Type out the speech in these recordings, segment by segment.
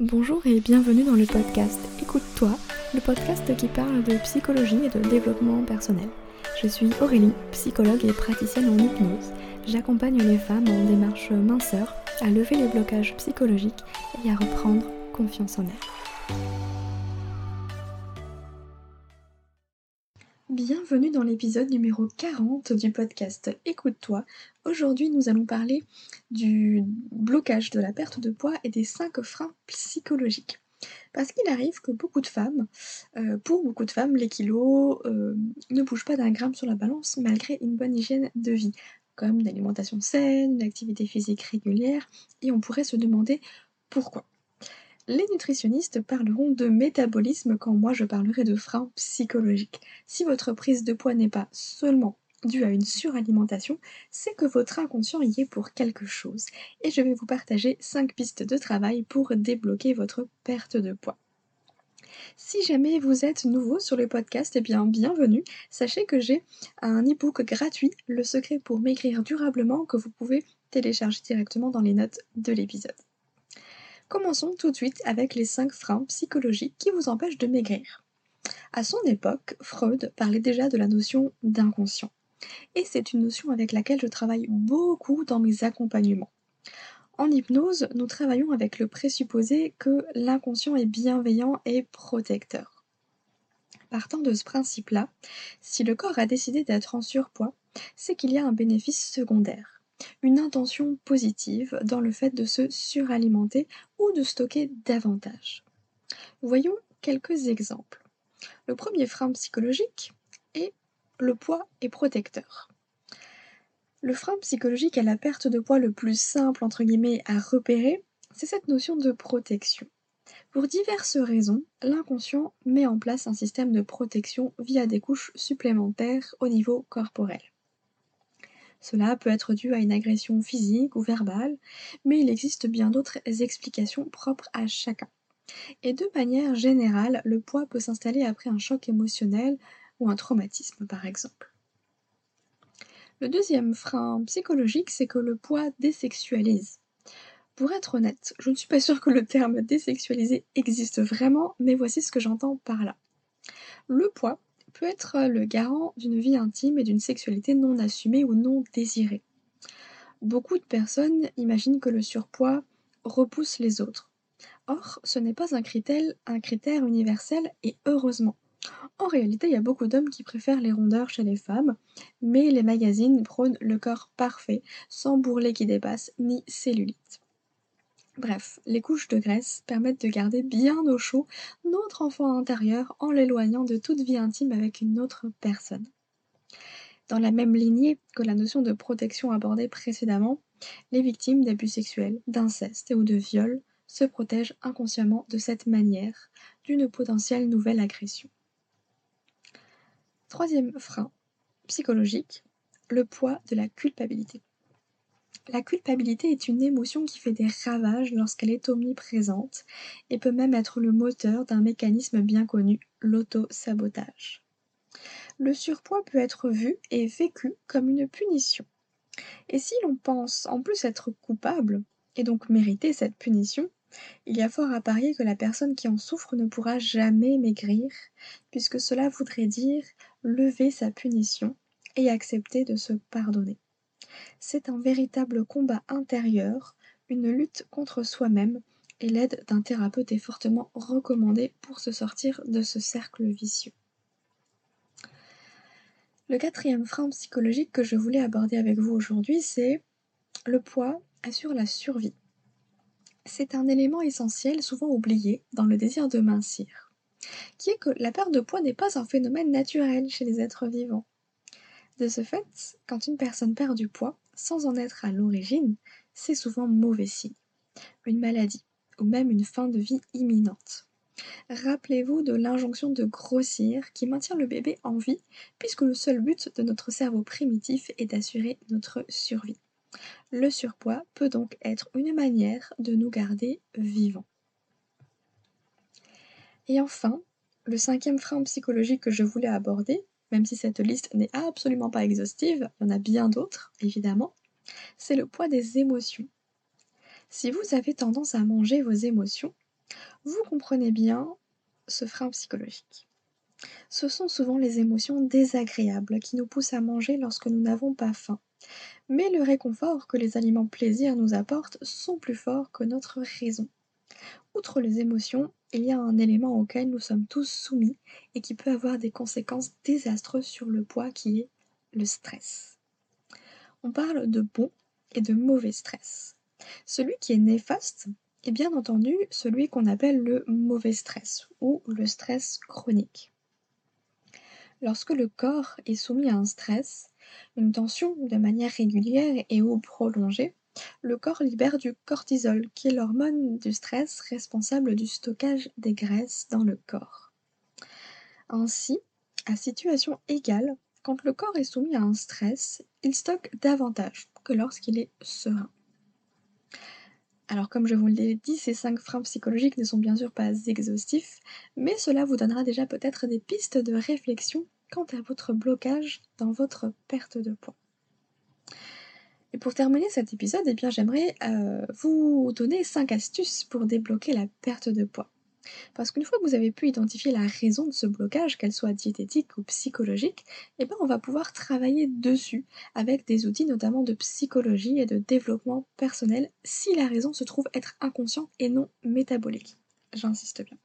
Bonjour et bienvenue dans le podcast Écoute-toi, le podcast qui parle de psychologie et de développement personnel. Je suis Aurélie, psychologue et praticienne en hypnose. J'accompagne les femmes en démarche minceur à lever les blocages psychologiques et à reprendre confiance en elles. Bienvenue dans l'épisode numéro 40 du podcast Écoute-toi. Aujourd'hui, nous allons parler du blocage de la perte de poids et des 5 freins psychologiques. Parce qu'il arrive que beaucoup de femmes, euh, pour beaucoup de femmes, les kilos euh, ne bougent pas d'un gramme sur la balance malgré une bonne hygiène de vie, comme une alimentation saine, une physique régulière, et on pourrait se demander pourquoi. Les nutritionnistes parleront de métabolisme quand moi je parlerai de freins psychologiques. Si votre prise de poids n'est pas seulement due à une suralimentation, c'est que votre inconscient y est pour quelque chose. Et je vais vous partager 5 pistes de travail pour débloquer votre perte de poids. Si jamais vous êtes nouveau sur le podcast, eh bien bienvenue. Sachez que j'ai un e-book gratuit, Le secret pour maigrir durablement, que vous pouvez télécharger directement dans les notes de l'épisode. Commençons tout de suite avec les 5 freins psychologiques qui vous empêchent de maigrir. À son époque, Freud parlait déjà de la notion d'inconscient. Et c'est une notion avec laquelle je travaille beaucoup dans mes accompagnements. En hypnose, nous travaillons avec le présupposé que l'inconscient est bienveillant et protecteur. Partant de ce principe-là, si le corps a décidé d'être en surpoids, c'est qu'il y a un bénéfice secondaire une intention positive dans le fait de se suralimenter ou de stocker davantage. Voyons quelques exemples. Le premier frein psychologique est le poids est protecteur. Le frein psychologique à la perte de poids le plus simple entre guillemets à repérer, c'est cette notion de protection. Pour diverses raisons, l'inconscient met en place un système de protection via des couches supplémentaires au niveau corporel. Cela peut être dû à une agression physique ou verbale, mais il existe bien d'autres explications propres à chacun. Et de manière générale, le poids peut s'installer après un choc émotionnel ou un traumatisme par exemple. Le deuxième frein psychologique, c'est que le poids désexualise. Pour être honnête, je ne suis pas sûre que le terme désexualisé existe vraiment, mais voici ce que j'entends par là. Le poids peut être le garant d'une vie intime et d'une sexualité non assumée ou non désirée. Beaucoup de personnes imaginent que le surpoids repousse les autres. Or, ce n'est pas un critère, un critère universel et heureusement. En réalité, il y a beaucoup d'hommes qui préfèrent les rondeurs chez les femmes, mais les magazines prônent le corps parfait, sans bourrelet qui dépasse, ni cellulite. Bref, les couches de graisse permettent de garder bien au chaud notre enfant intérieur en l'éloignant de toute vie intime avec une autre personne. Dans la même lignée que la notion de protection abordée précédemment, les victimes d'abus sexuels, d'inceste ou de viol se protègent inconsciemment de cette manière d'une potentielle nouvelle agression. Troisième frein psychologique, le poids de la culpabilité. La culpabilité est une émotion qui fait des ravages lorsqu'elle est omniprésente et peut même être le moteur d'un mécanisme bien connu, l'auto-sabotage. Le surpoids peut être vu et vécu comme une punition. Et si l'on pense en plus être coupable, et donc mériter cette punition, il y a fort à parier que la personne qui en souffre ne pourra jamais maigrir, puisque cela voudrait dire lever sa punition et accepter de se pardonner. C'est un véritable combat intérieur, une lutte contre soi-même, et l'aide d'un thérapeute est fortement recommandée pour se sortir de ce cercle vicieux. Le quatrième frein psychologique que je voulais aborder avec vous aujourd'hui, c'est le poids assure la survie. C'est un élément essentiel souvent oublié dans le désir de mincir, qui est que la perte de poids n'est pas un phénomène naturel chez les êtres vivants. De ce fait, quand une personne perd du poids, sans en être à l'origine, c'est souvent mauvais signe. Une maladie, ou même une fin de vie imminente. Rappelez-vous de l'injonction de grossir qui maintient le bébé en vie, puisque le seul but de notre cerveau primitif est d'assurer notre survie. Le surpoids peut donc être une manière de nous garder vivants. Et enfin, le cinquième frein psychologique que je voulais aborder, même si cette liste n'est absolument pas exhaustive, il y en a bien d'autres, évidemment, c'est le poids des émotions. Si vous avez tendance à manger vos émotions, Vous comprenez bien ce frein psychologique. Ce sont souvent les émotions désagréables qui nous poussent à manger lorsque nous n'avons pas faim. Mais le réconfort que les aliments plaisir nous apportent sont plus forts que notre raison. Outre les émotions, il y a un élément auquel nous sommes tous soumis et qui peut avoir des conséquences désastreuses sur le poids qui est le stress. On parle de bon et de mauvais stress. Celui qui est néfaste est bien entendu celui qu'on appelle le mauvais stress ou le stress chronique. Lorsque le corps est soumis à un stress, une tension de manière régulière et ou prolongée, le corps libère du cortisol, qui est l'hormone du stress responsable du stockage des graisses dans le corps. Ainsi, à situation égale, quand le corps est soumis à un stress, il stocke davantage que lorsqu'il est serein. Alors comme je vous l'ai dit, ces cinq freins psychologiques ne sont bien sûr pas exhaustifs, mais cela vous donnera déjà peut-être des pistes de réflexion quant à votre blocage dans votre perte de poids. Et pour terminer cet épisode, eh j'aimerais euh, vous donner 5 astuces pour débloquer la perte de poids. Parce qu'une fois que vous avez pu identifier la raison de ce blocage, qu'elle soit diététique ou psychologique, eh ben on va pouvoir travailler dessus avec des outils notamment de psychologie et de développement personnel si la raison se trouve être inconsciente et non métabolique. J'insiste bien.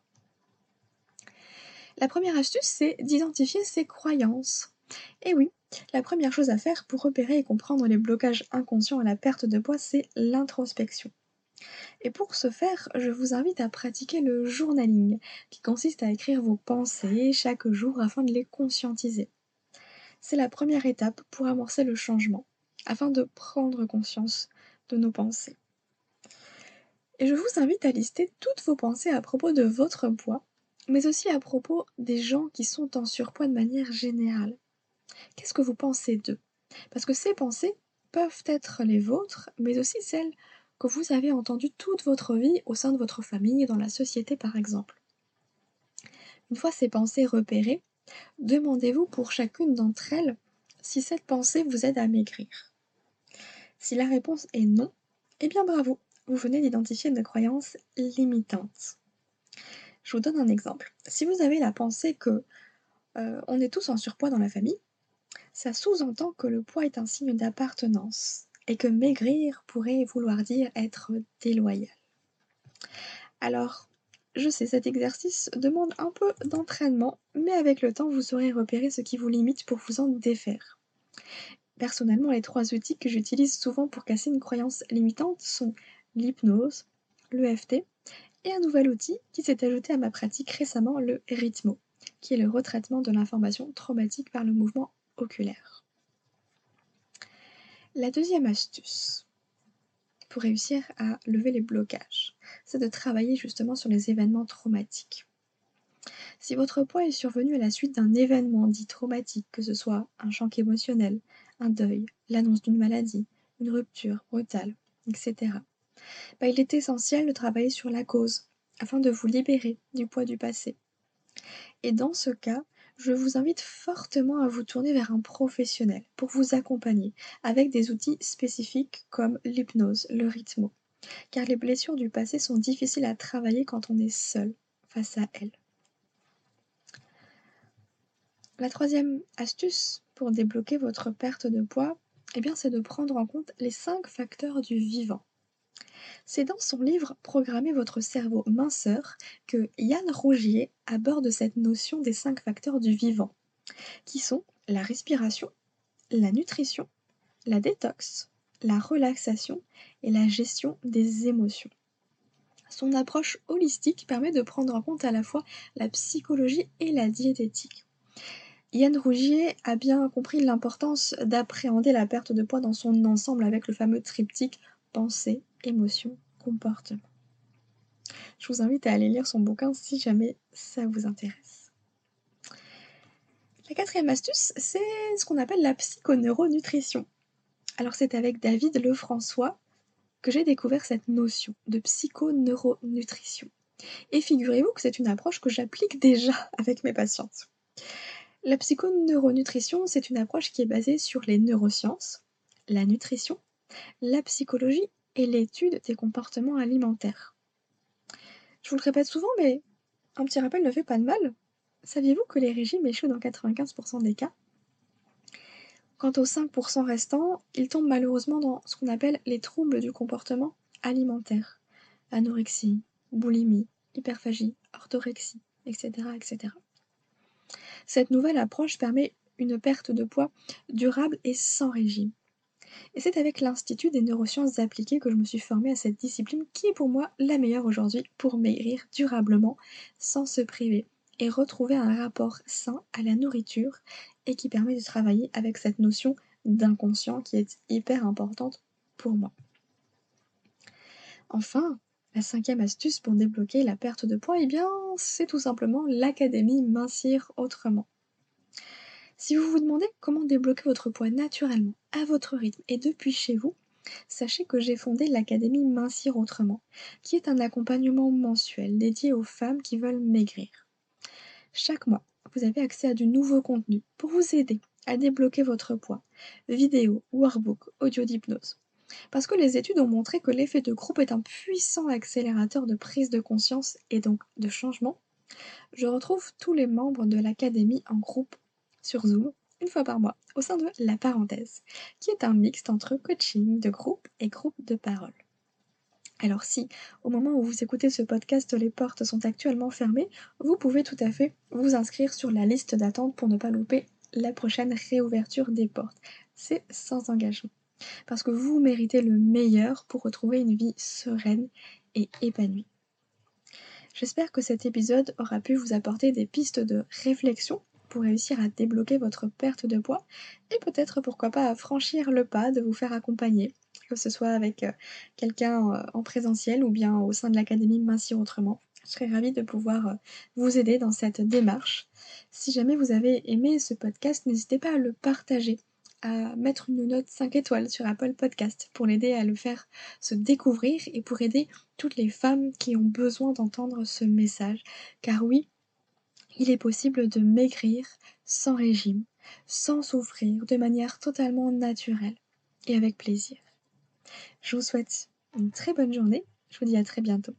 La première astuce, c'est d'identifier ses croyances. Et oui, la première chose à faire pour repérer et comprendre les blocages inconscients à la perte de poids, c'est l'introspection. Et pour ce faire, je vous invite à pratiquer le journaling, qui consiste à écrire vos pensées chaque jour afin de les conscientiser. C'est la première étape pour amorcer le changement, afin de prendre conscience de nos pensées. Et je vous invite à lister toutes vos pensées à propos de votre poids, mais aussi à propos des gens qui sont en surpoids de manière générale. Qu'est-ce que vous pensez d'eux? Parce que ces pensées peuvent être les vôtres, mais aussi celles que vous avez entendues toute votre vie au sein de votre famille, dans la société par exemple. Une fois ces pensées repérées, demandez-vous pour chacune d'entre elles si cette pensée vous aide à maigrir. Si la réponse est non, eh bien bravo, vous venez d'identifier une croyance limitante. Je vous donne un exemple. Si vous avez la pensée que euh, on est tous en surpoids dans la famille, ça sous-entend que le poids est un signe d'appartenance et que maigrir pourrait vouloir dire être déloyal. Alors, je sais, cet exercice demande un peu d'entraînement, mais avec le temps, vous saurez repérer ce qui vous limite pour vous en défaire. Personnellement, les trois outils que j'utilise souvent pour casser une croyance limitante sont l'hypnose, l'EFT et un nouvel outil qui s'est ajouté à ma pratique récemment, le Rhythmo, qui est le retraitement de l'information traumatique par le mouvement oculaire. La deuxième astuce pour réussir à lever les blocages, c'est de travailler justement sur les événements traumatiques. Si votre poids est survenu à la suite d'un événement dit traumatique, que ce soit un choc émotionnel, un deuil, l'annonce d'une maladie, une rupture brutale, etc., bah, il est essentiel de travailler sur la cause afin de vous libérer du poids du passé. Et dans ce cas, je vous invite fortement à vous tourner vers un professionnel pour vous accompagner avec des outils spécifiques comme l'hypnose, le rythme. Car les blessures du passé sont difficiles à travailler quand on est seul face à elles. La troisième astuce pour débloquer votre perte de poids, eh c'est de prendre en compte les cinq facteurs du vivant. C'est dans son livre Programmer votre cerveau minceur que Yann Rougier aborde cette notion des cinq facteurs du vivant, qui sont la respiration, la nutrition, la détox, la relaxation et la gestion des émotions. Son approche holistique permet de prendre en compte à la fois la psychologie et la diététique. Yann Rougier a bien compris l'importance d'appréhender la perte de poids dans son ensemble avec le fameux triptyque pensée, émotion, comportement. Je vous invite à aller lire son bouquin si jamais ça vous intéresse. La quatrième astuce, c'est ce qu'on appelle la psychoneuronutrition. Alors c'est avec David Lefrançois que j'ai découvert cette notion de psychoneuronutrition. Et figurez-vous que c'est une approche que j'applique déjà avec mes patientes. La psychoneuronutrition, c'est une approche qui est basée sur les neurosciences, la nutrition, la psychologie et l'étude des comportements alimentaires. Je vous le répète souvent, mais un petit rappel ne fait pas de mal. Saviez-vous que les régimes échouent dans 95% des cas? Quant aux 5% restants, ils tombent malheureusement dans ce qu'on appelle les troubles du comportement alimentaire. Anorexie, boulimie, hyperphagie, orthorexie, etc., etc. Cette nouvelle approche permet une perte de poids durable et sans régime. Et c'est avec l'Institut des neurosciences appliquées que je me suis formée à cette discipline qui est pour moi la meilleure aujourd'hui pour maigrir durablement sans se priver et retrouver un rapport sain à la nourriture et qui permet de travailler avec cette notion d'inconscient qui est hyper importante pour moi. Enfin, la cinquième astuce pour débloquer la perte de poids, eh bien, c'est tout simplement l'académie Mincir Autrement. Si vous vous demandez comment débloquer votre poids naturellement, à votre rythme et depuis chez vous, sachez que j'ai fondé l'Académie Mincir Autrement, qui est un accompagnement mensuel dédié aux femmes qui veulent maigrir. Chaque mois, vous avez accès à du nouveau contenu pour vous aider à débloquer votre poids, vidéo, workbook, audio d'hypnose. Parce que les études ont montré que l'effet de groupe est un puissant accélérateur de prise de conscience et donc de changement, je retrouve tous les membres de l'académie en groupe sur Zoom une fois par mois au sein de La Parenthèse, qui est un mixte entre coaching de groupe et groupe de parole. Alors si, au moment où vous écoutez ce podcast, les portes sont actuellement fermées, vous pouvez tout à fait vous inscrire sur la liste d'attente pour ne pas louper la prochaine réouverture des portes. C'est sans engagement. Parce que vous méritez le meilleur pour retrouver une vie sereine et épanouie. J'espère que cet épisode aura pu vous apporter des pistes de réflexion pour réussir à débloquer votre perte de poids et peut-être pourquoi pas franchir le pas de vous faire accompagner que ce soit avec euh, quelqu'un euh, en présentiel ou bien au sein de l'académie Mincir Autrement. Je serais ravie de pouvoir euh, vous aider dans cette démarche. Si jamais vous avez aimé ce podcast, n'hésitez pas à le partager, à mettre une note 5 étoiles sur Apple Podcast pour l'aider à le faire se découvrir et pour aider toutes les femmes qui ont besoin d'entendre ce message. Car oui, il est possible de maigrir sans régime, sans souffrir, de manière totalement naturelle et avec plaisir. Je vous souhaite une très bonne journée, je vous dis à très bientôt.